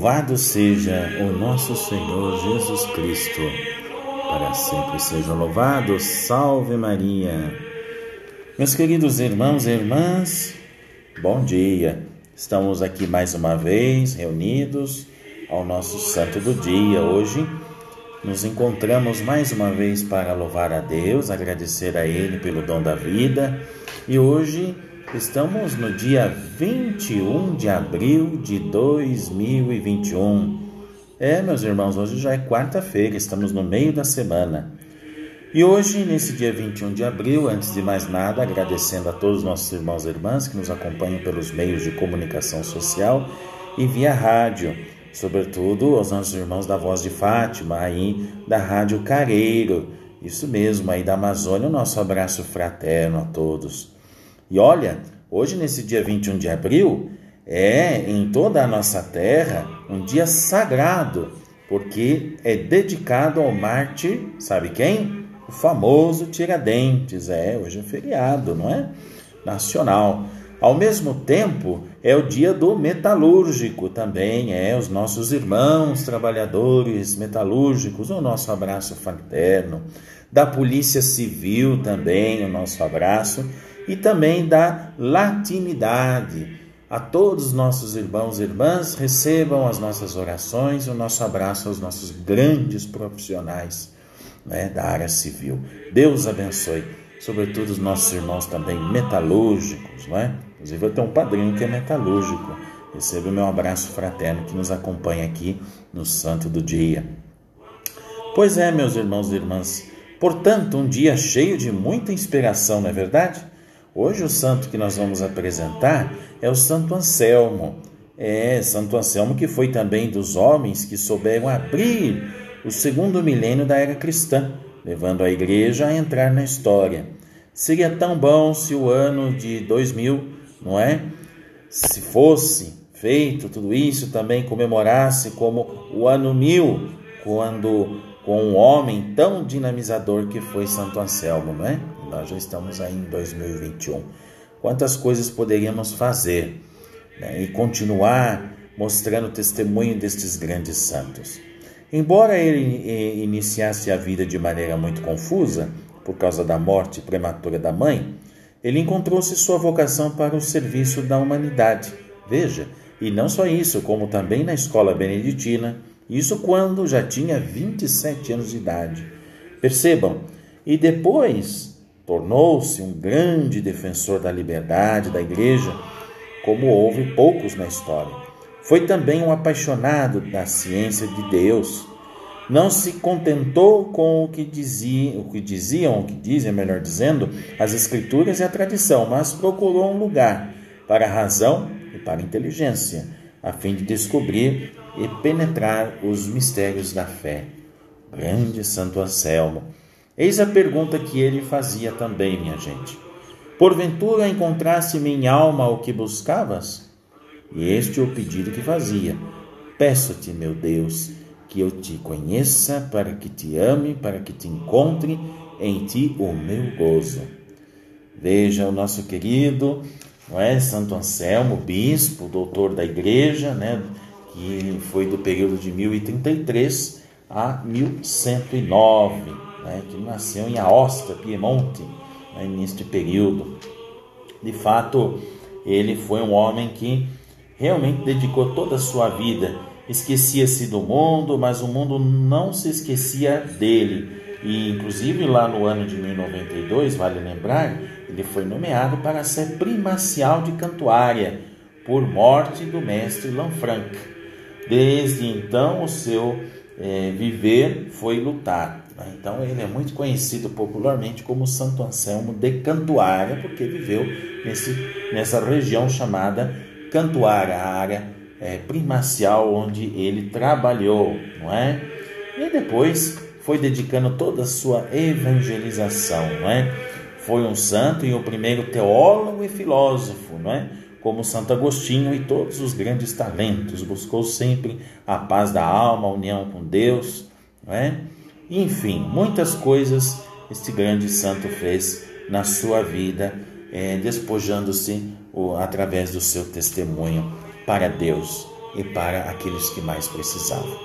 Louvado seja o nosso Senhor Jesus Cristo, para sempre seja louvado. Salve Maria. Meus queridos irmãos e irmãs, bom dia. Estamos aqui mais uma vez reunidos ao nosso santo do dia. Hoje nos encontramos mais uma vez para louvar a Deus, agradecer a Ele pelo dom da vida e hoje Estamos no dia 21 de abril de 2021. É, meus irmãos, hoje já é quarta-feira, estamos no meio da semana. E hoje, nesse dia 21 de abril, antes de mais nada, agradecendo a todos os nossos irmãos e irmãs que nos acompanham pelos meios de comunicação social e via rádio, sobretudo aos nossos irmãos da Voz de Fátima, aí da Rádio Careiro, isso mesmo, aí da Amazônia, o nosso abraço fraterno a todos. E olha, hoje, nesse dia 21 de abril, é em toda a nossa terra um dia sagrado, porque é dedicado ao mártir, sabe quem? O famoso Tiradentes. É, hoje é feriado, não é? Nacional. Ao mesmo tempo, é o dia do metalúrgico também, é os nossos irmãos trabalhadores metalúrgicos, o nosso abraço fraterno. Da Polícia Civil também, o nosso abraço e também da latinidade. A todos os nossos irmãos e irmãs, recebam as nossas orações, o nosso abraço aos nossos grandes profissionais né, da área civil. Deus abençoe, sobretudo os nossos irmãos também metalúrgicos, não é? Inclusive eu tenho um padrinho que é metalúrgico. Receba o meu abraço fraterno que nos acompanha aqui no Santo do Dia. Pois é, meus irmãos e irmãs, portanto, um dia cheio de muita inspiração, não é verdade? Hoje o santo que nós vamos apresentar é o Santo Anselmo. É, Santo Anselmo que foi também dos homens que souberam abrir o segundo milênio da era cristã, levando a igreja a entrar na história. Seria tão bom se o ano de 2000, não é? Se fosse feito tudo isso, também comemorasse como o ano mil, quando com um homem tão dinamizador que foi Santo Anselmo, não é? Nós já estamos aí em 2021. Quantas coisas poderíamos fazer né? e continuar mostrando o testemunho destes grandes santos. Embora ele iniciasse a vida de maneira muito confusa, por causa da morte prematura da mãe, ele encontrou-se sua vocação para o serviço da humanidade. Veja, e não só isso, como também na escola beneditina, isso quando já tinha 27 anos de idade. Percebam, e depois tornou-se um grande defensor da liberdade da igreja, como houve poucos na história. Foi também um apaixonado da ciência de Deus. Não se contentou com o que, o que diziam, o que dizem, melhor dizendo, as escrituras e a tradição, mas procurou um lugar para a razão e para a inteligência, a fim de descobrir e penetrar os mistérios da fé. Grande Santo Anselmo Eis a pergunta que ele fazia também, minha gente. Porventura encontrasse minha alma o que buscavas? E este é o pedido que fazia. Peço-te, meu Deus, que eu te conheça, para que te ame, para que te encontre em ti o meu gozo. Veja o nosso querido, não é, Santo Anselmo, bispo, doutor da igreja, né, que foi do período de 1033 a 1109 né, que nasceu em Aosta, Piemonte, né, neste período. De fato, ele foi um homem que realmente dedicou toda a sua vida, esquecia-se do mundo, mas o mundo não se esquecia dele. E inclusive lá no ano de 1092, vale lembrar, ele foi nomeado para ser primacial de Cantuária por morte do mestre Lanfranc. Desde então o seu é, viver foi lutar. Né? Então ele é muito conhecido popularmente como Santo Anselmo de Cantuária, porque viveu nesse, nessa região chamada Cantuária, a área é, primacial onde ele trabalhou, não é? E depois foi dedicando toda a sua evangelização, não é? Foi um santo e o primeiro teólogo e filósofo, não é? como Santo Agostinho e todos os grandes talentos, buscou sempre a paz da alma, a união com Deus, não é? Enfim, muitas coisas este grande santo fez na sua vida, é, despojando-se através do seu testemunho para Deus. e para aqueles que mais precisavam.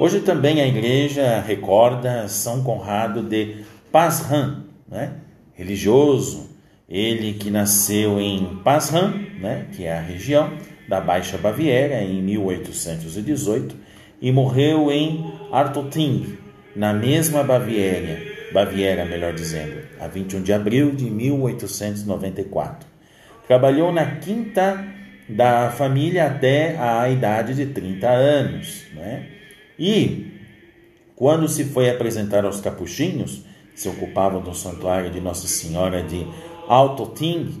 Hoje também a igreja recorda São Conrado de Pazran, né? religioso, ele que nasceu em Pazran, né? que é a região da Baixa Baviera, em 1818, e morreu em Artoting, na mesma Baviera, Baviera, melhor dizendo, a 21 de abril de 1894. Trabalhou na quinta da família até a idade de 30 anos. Né? E, quando se foi apresentar aos capuchinhos, se ocupavam do santuário de Nossa Senhora de Altoting,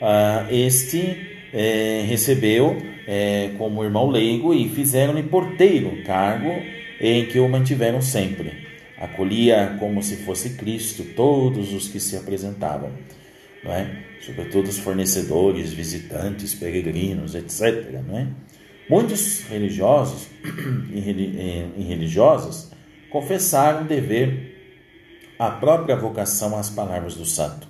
uh, este eh, recebeu eh, como irmão leigo e fizeram-lhe porteiro, cargo em que o mantiveram sempre. Acolhia como se fosse Cristo todos os que se apresentavam, não é? sobretudo os fornecedores, visitantes, peregrinos, etc. Não é? Muitos religiosos e religiosas confessaram dever a própria vocação às palavras do santo.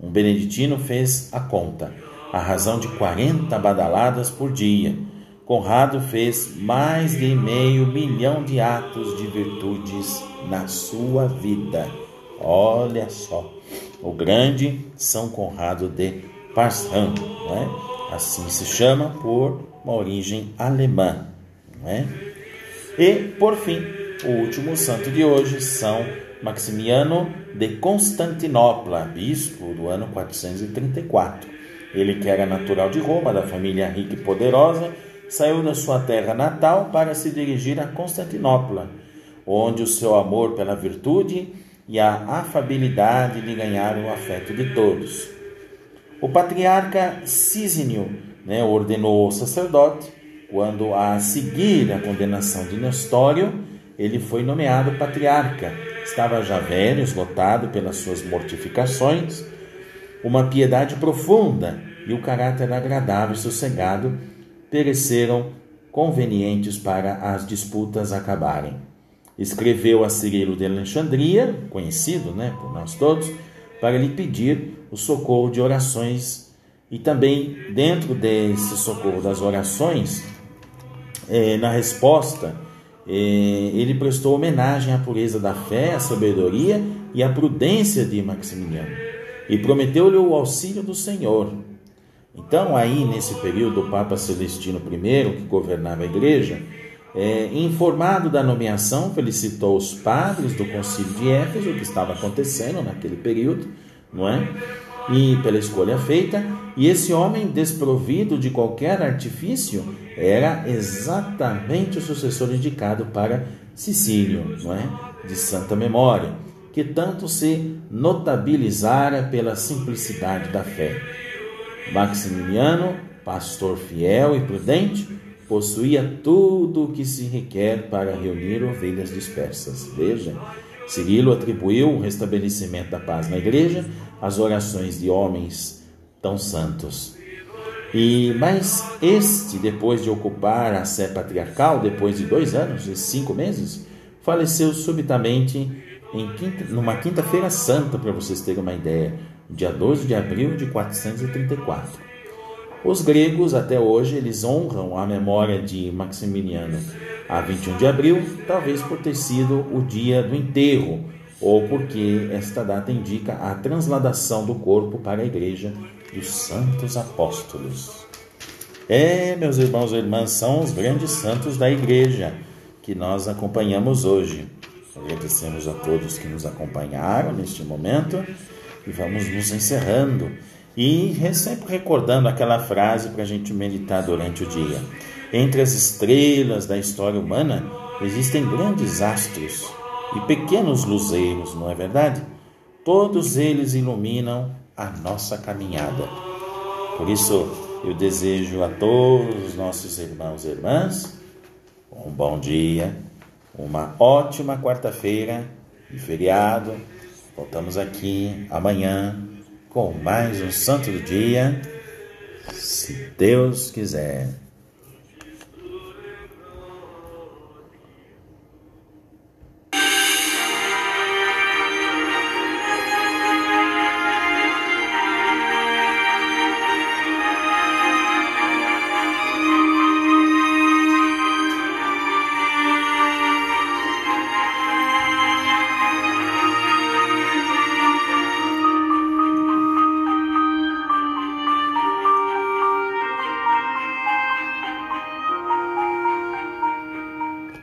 Um beneditino fez a conta, a razão de 40 badaladas por dia. Conrado fez mais de meio milhão de atos de virtudes na sua vida. Olha só, o grande São Conrado de Parsam, né? assim se chama por uma origem alemã. Né? E, por fim, o último santo de hoje, São Maximiano de Constantinopla, bispo do ano 434. Ele que era natural de Roma, da família rica e poderosa, saiu da sua terra natal para se dirigir a Constantinopla, onde o seu amor pela virtude e a afabilidade lhe ganharam o afeto de todos. O patriarca Císinio né, ordenou o sacerdote, quando a seguir a condenação de Nestório, ele foi nomeado patriarca. Estava já velho, esgotado pelas suas mortificações, uma piedade profunda e o caráter agradável e sossegado pereceram convenientes para as disputas acabarem. Escreveu a Cirilo de Alexandria, conhecido né, por nós todos, para lhe pedir o socorro de orações e também dentro desse socorro das orações, é, na resposta, é, ele prestou homenagem à pureza da fé, à sabedoria e à prudência de Maximiliano e prometeu-lhe o auxílio do Senhor. Então, aí nesse período, o Papa Celestino I, que governava a igreja, é, informado da nomeação, felicitou os padres do concílio de Éfeso, o que estava acontecendo naquele período, não é? E pela escolha feita, e esse homem desprovido de qualquer artifício era exatamente o sucessor indicado para Sicílio, não é? De santa memória, que tanto se notabilizara pela simplicidade da fé. Maximiliano, pastor fiel e prudente, possuía tudo o que se requer para reunir ovelhas dispersas. Veja, Cirilo atribuiu o restabelecimento da paz na igreja às orações de homens tão santos. E mas este, depois de ocupar a sé patriarcal, depois de dois anos e cinco meses, faleceu subitamente em quinta, numa quinta-feira santa, para vocês terem uma ideia, dia 12 de abril de 434. Os gregos, até hoje, eles honram a memória de Maximiliano a 21 de abril, talvez por ter sido o dia do enterro, ou porque esta data indica a transladação do corpo para a igreja dos santos apóstolos. É, meus irmãos e irmãs, são os grandes santos da igreja que nós acompanhamos hoje. Agradecemos a todos que nos acompanharam neste momento e vamos nos encerrando. E sempre recordando aquela frase para a gente meditar durante o dia. Entre as estrelas da história humana existem grandes astros e pequenos luzeiros, não é verdade? Todos eles iluminam a nossa caminhada. Por isso, eu desejo a todos os nossos irmãos e irmãs um bom dia, uma ótima quarta-feira de feriado Voltamos aqui amanhã com mais um Santo do Dia, se Deus quiser.